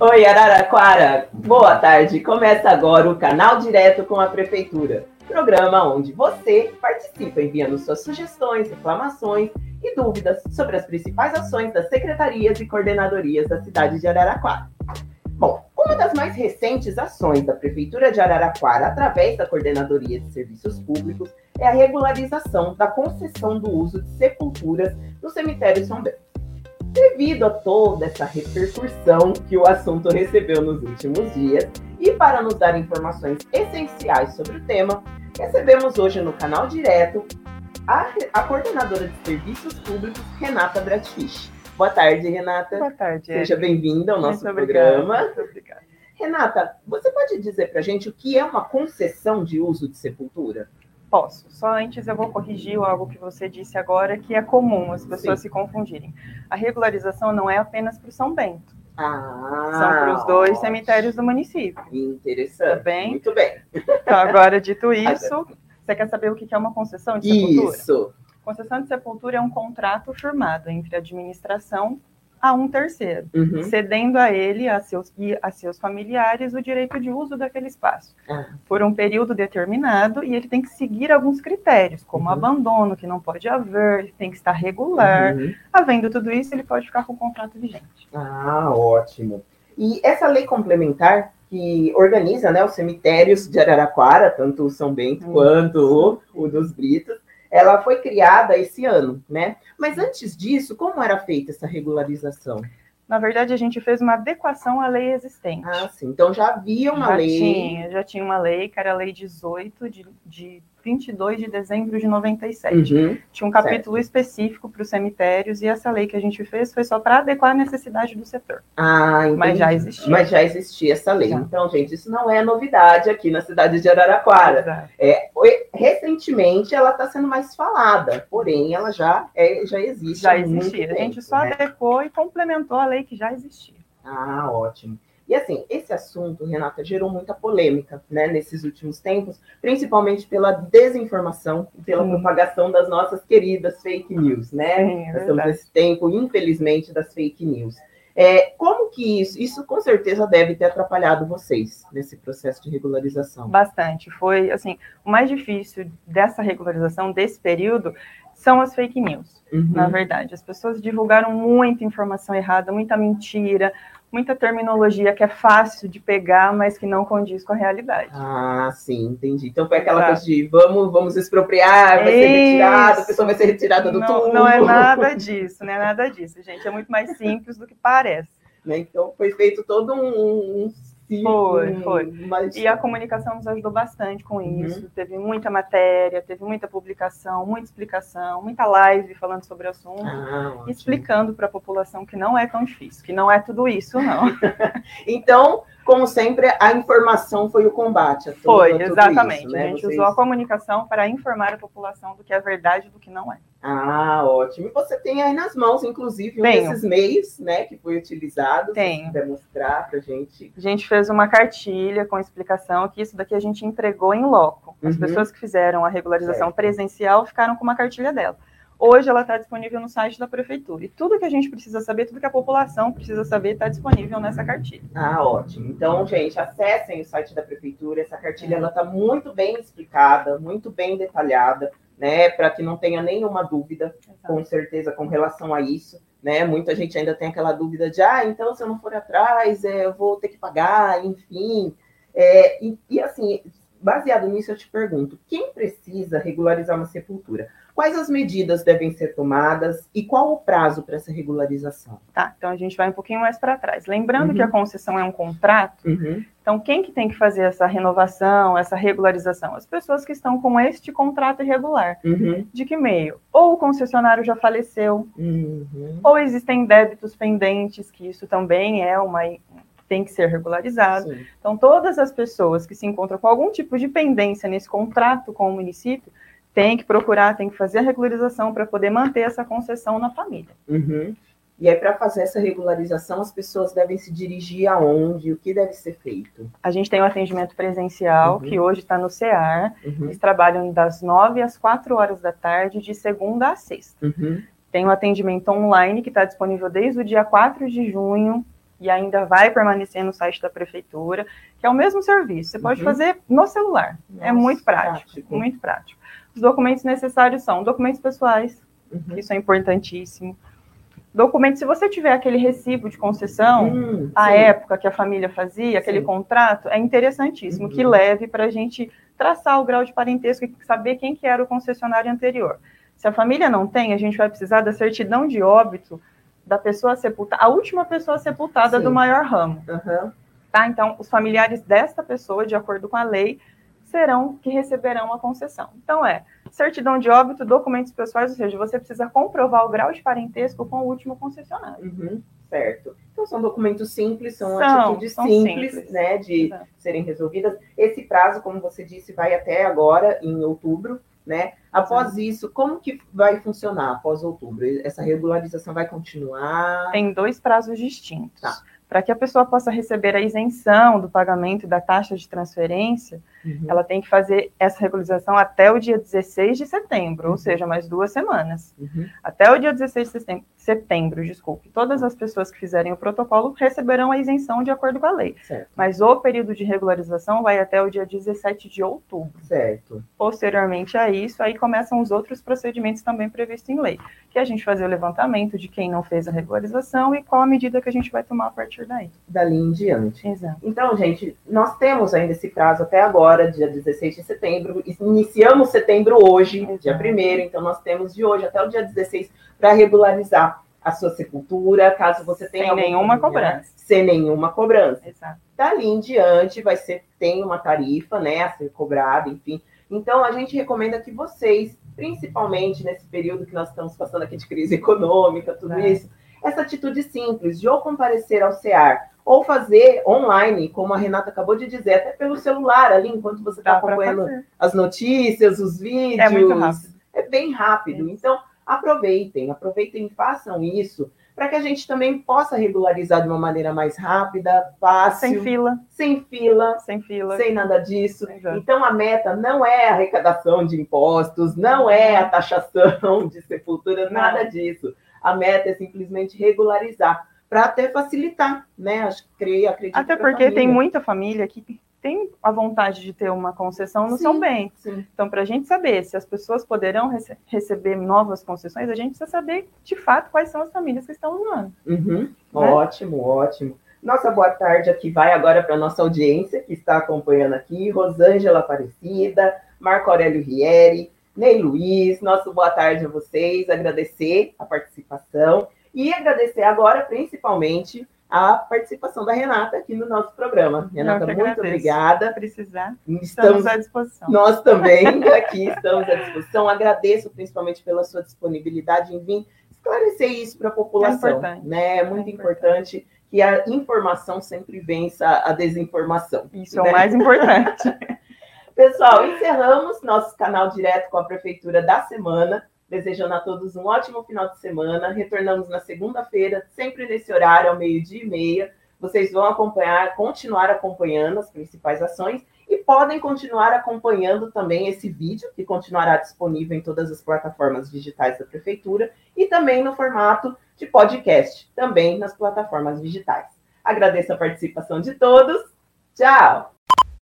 Oi, Araraquara! Boa tarde! Começa agora o Canal Direto com a Prefeitura, programa onde você participa enviando suas sugestões, reclamações e dúvidas sobre as principais ações das secretarias e coordenadorias da cidade de Araraquara. Bom, uma das mais recentes ações da Prefeitura de Araraquara, através da Coordenadoria de Serviços Públicos, é a regularização da concessão do uso de sepulturas no cemitério São Bento. Devido a toda essa repercussão que o assunto recebeu nos últimos dias, e para nos dar informações essenciais sobre o tema, recebemos hoje no canal direto a, a coordenadora de serviços públicos, Renata Bratfisch. Boa tarde, Renata. Boa tarde. Seja bem-vinda ao nosso Muito programa. Muito obrigada. Renata, você pode dizer para a gente o que é uma concessão de uso de sepultura? Posso. Só antes eu vou corrigir algo que você disse agora, que é comum as pessoas Sim. se confundirem. A regularização não é apenas para o São Bento. Ah, São para os dois ótimo. cemitérios do município. Interessante. Tá bem? Muito bem. Então, agora, dito isso, você quer saber o que é uma concessão de sepultura? Isso. Concessão de sepultura é um contrato firmado entre a administração a um terceiro, Uhum. cedendo a ele a seus, e a seus familiares o direito de uso daquele espaço. Ah, por um período determinado e ele tem que seguir alguns critérios, como Uhum. abandono, que não pode haver, tem que estar regular. uhum. Havendo tudo isso, ele pode ficar com o contrato vigente. Ah, ótimo. E essa lei complementar que organiza né, os cemitérios de Araraquara, tanto o São Bento quanto o, o dos Britos, ela foi criada esse ano, né? Mas antes disso, como era feita essa regularização? Na verdade, a gente fez uma adequação à lei existente. Ah, sim. Então já havia uma já lei. Tinha, já tinha uma lei, que era a Lei 18 de, de 22 de dezembro de 97. Uhum. Tinha um capítulo específico para os cemitérios e essa lei que a gente fez foi só para adequar a necessidade do setor. Ah, entendi. Mas já existia. Mas já existia essa lei. Já. Então, gente, isso não é novidade aqui na cidade de Araraquara. Exato. É, recentemente ela está sendo mais falada, porém ela já, é, já existe. Já existia. A gente tempo, só né? adequou e complementou a lei que já existia. Ah, ótimo. E assim, esse assunto, Renata, gerou muita polêmica né, nesses últimos tempos, principalmente pela desinformação e pela Sim. propagação das nossas queridas fake news, né? Sim, é Nós estamos nesse tempo, infelizmente, das fake news. É, como que isso, isso com certeza deve ter atrapalhado vocês nesse processo de regularização? Bastante. Foi assim, o mais difícil dessa regularização desse período são as fake news. Uhum. Na verdade, as pessoas divulgaram muita informação errada, muita mentira, muita terminologia que é fácil de pegar, mas que não condiz com a realidade. Ah, sim, entendi. Então foi aquela Exato. coisa de vamos, vamos expropriar, vai ser Isso. retirado, a pessoa vai ser retirada do Não, túmulo. não é nada disso, não é nada disso, gente. É muito mais simples do que parece. né? Então foi feito todo um, um Foi, foi. uma E a comunicação nos ajudou bastante com Uhum. isso. Teve muita matéria, teve muita publicação, muita explicação, muita live falando sobre o assunto. Ah, explicando para a população que não é tão difícil, que não é tudo isso, não. Então, como sempre, a informação foi o combate. Tudo- Foi, exatamente. isso, né? A gente Vocês- usou a comunicação para informar a população do que é verdade e do que não é. Ah, ótimo. E você tem aí nas mãos, inclusive, um Tenho. desses meios, né, que foi utilizado. Quiser mostrar pra gente. A gente fez uma cartilha com explicação que isso daqui a gente entregou em loco. As Uhum. pessoas que fizeram a regularização presencial ficaram com uma cartilha dela. Hoje ela está disponível no site da prefeitura. E tudo que a gente precisa saber, tudo que a população precisa saber, está disponível nessa cartilha. Ah, ótimo. Então, gente, acessem o site da prefeitura. Essa cartilha ela está muito bem explicada, muito bem detalhada, né? Para que não tenha nenhuma dúvida, com certeza, com relação a isso. Né? Muita gente ainda tem aquela dúvida de, ah, então se eu não for atrás, é, eu vou ter que pagar, enfim. É, e, e, assim, baseado nisso, eu te pergunto: quem precisa regularizar uma sepultura? Quais as medidas devem ser tomadas e qual o prazo para essa regularização? Tá, então a gente vai um pouquinho mais para trás. Lembrando Uhum. que a concessão é um contrato, Uhum. Então, quem que tem que fazer essa renovação, essa regularização? As pessoas que estão com este contrato irregular. Uhum. De que meio? Ou o concessionário já faleceu, Uhum. ou existem débitos pendentes, que isso também é uma tem que ser regularizado. Sim. Então, todas as pessoas que se encontram com algum tipo de pendência nesse contrato com o município têm que procurar, têm que fazer a regularização para poder manter essa concessão na família. Uhum. E aí, para fazer essa regularização, as pessoas devem se dirigir aonde? O que deve ser feito? A gente tem o atendimento presencial, Uhum. que hoje está no CEAR. Uhum. Eles trabalham das 9 às 4 horas da tarde, de segunda a sexta. Uhum. Tem o atendimento online, que está disponível desde o dia 4 de junho e ainda vai permanecer no site da prefeitura, que é o mesmo serviço. Você pode Uhum. fazer no celular. é Nossa, muito prático, prático. muito prático. Os documentos necessários são documentos pessoais, Uhum. isso é importantíssimo. Documentos, se você tiver aquele recibo de concessão, Hum, a época que a família fazia, aquele Sim. contrato, é interessantíssimo, que Uhum. leve para a gente traçar o grau de parentesco e saber quem que era o concessionário anterior. Se a família não tem, a gente vai precisar da certidão de óbito da pessoa sepultada, a última pessoa sepultada Sim. do maior ramo, Aham. tá? Então, os familiares desta pessoa, de acordo com a lei, serão que receberão a concessão. Então, é certidão de óbito, documentos pessoais, ou seja, você precisa comprovar o grau de parentesco com o último concessionário. Uhum, certo. Então são documentos simples, são, São, atitudes são simples, simples. né, de Exato. serem resolvidas. Esse prazo, como você disse, vai até agora, em outubro, né? Após isso, como que vai funcionar após outubro? Essa regularização vai continuar? Tem dois prazos distintos. Tá. Para que a pessoa possa receber a isenção do pagamento da taxa de transferência, Uhum. ela tem que fazer essa regularização até o dia 16 de setembro, Uhum. ou seja, mais duas semanas. Uhum. Até o dia 16 de setem- setembro, desculpe, todas as pessoas que fizerem o protocolo receberão a isenção de acordo com a lei. Certo, Mas o período de regularização vai até o dia 17 de outubro. certo. Posteriormente a isso, aí começam os outros procedimentos também previstos em lei, que é a gente fazer o levantamento de quem não fez a regularização e qual a medida que a gente vai tomar a partir daí. Dali em diante. Exato. Então, gente, nós temos ainda esse prazo até agora, dia 16 de setembro. Iniciamos setembro hoje, Exato. dia 1 então nós temos de hoje até o dia 16 para regularizar a sua sepultura, caso você tenha Sem nenhuma cobrança. Sem nenhuma cobrança. Exato. Dali em diante vai ser, tem uma tarifa, né, a ser cobrada, enfim. Então, a gente recomenda que vocês, principalmente nesse período que nós estamos passando aqui de crise econômica, tudo É. isso, essa atitude simples de ou comparecer ao CEAR ou fazer online, como a Renata acabou de dizer, até pelo celular ali, enquanto você está acompanhando as notícias, os vídeos. É muito rápido. É bem rápido. Então, aproveitem, aproveitem e façam isso para que a gente também possa regularizar de uma maneira mais rápida, fácil, Sem fila, sem fila, sem fila. sem nada disso. Exato. Então, a meta não é a arrecadação de impostos, não é a taxação de sepultura, nada disso. A meta é simplesmente regularizar, para até facilitar, né? Acho que creio, acredito. Até porque tem muita família que tem a vontade de ter uma concessão no Sim. São Bento. Sim. Então, para a gente saber se as pessoas poderão rece- receber novas concessões, a gente precisa saber, de fato, quais são as famílias que estão usando. Uhum. Né? Ótimo, ótimo. Nossa boa tarde aqui vai agora para nossa audiência que está acompanhando aqui, Rosângela Aparecida, Marco Aurélio Rieri, Ney Luiz, nosso boa tarde a vocês, agradecer a participação e agradecer agora principalmente a participação da Renata aqui no nosso programa. Renata, muito agradeço. obrigada. Precisar, Estamos estamos à disposição. nós também aqui estamos à disposição. Agradeço principalmente pela sua disponibilidade em vir esclarecer isso para a população. É importante. né? É muito É importante que a informação sempre vença a desinformação. Isso é né? o mais importante. Pessoal, encerramos nosso canal direto com a Prefeitura da semana. Desejando a todos um ótimo final de semana. Retornamos na segunda-feira, sempre nesse horário, ao meio-dia e meia. Vocês vão acompanhar, continuar acompanhando as principais ações e podem continuar acompanhando também esse vídeo, que continuará disponível em todas as plataformas digitais da Prefeitura e também no formato de podcast, também nas plataformas digitais. Agradeço a participação de todos. Tchau!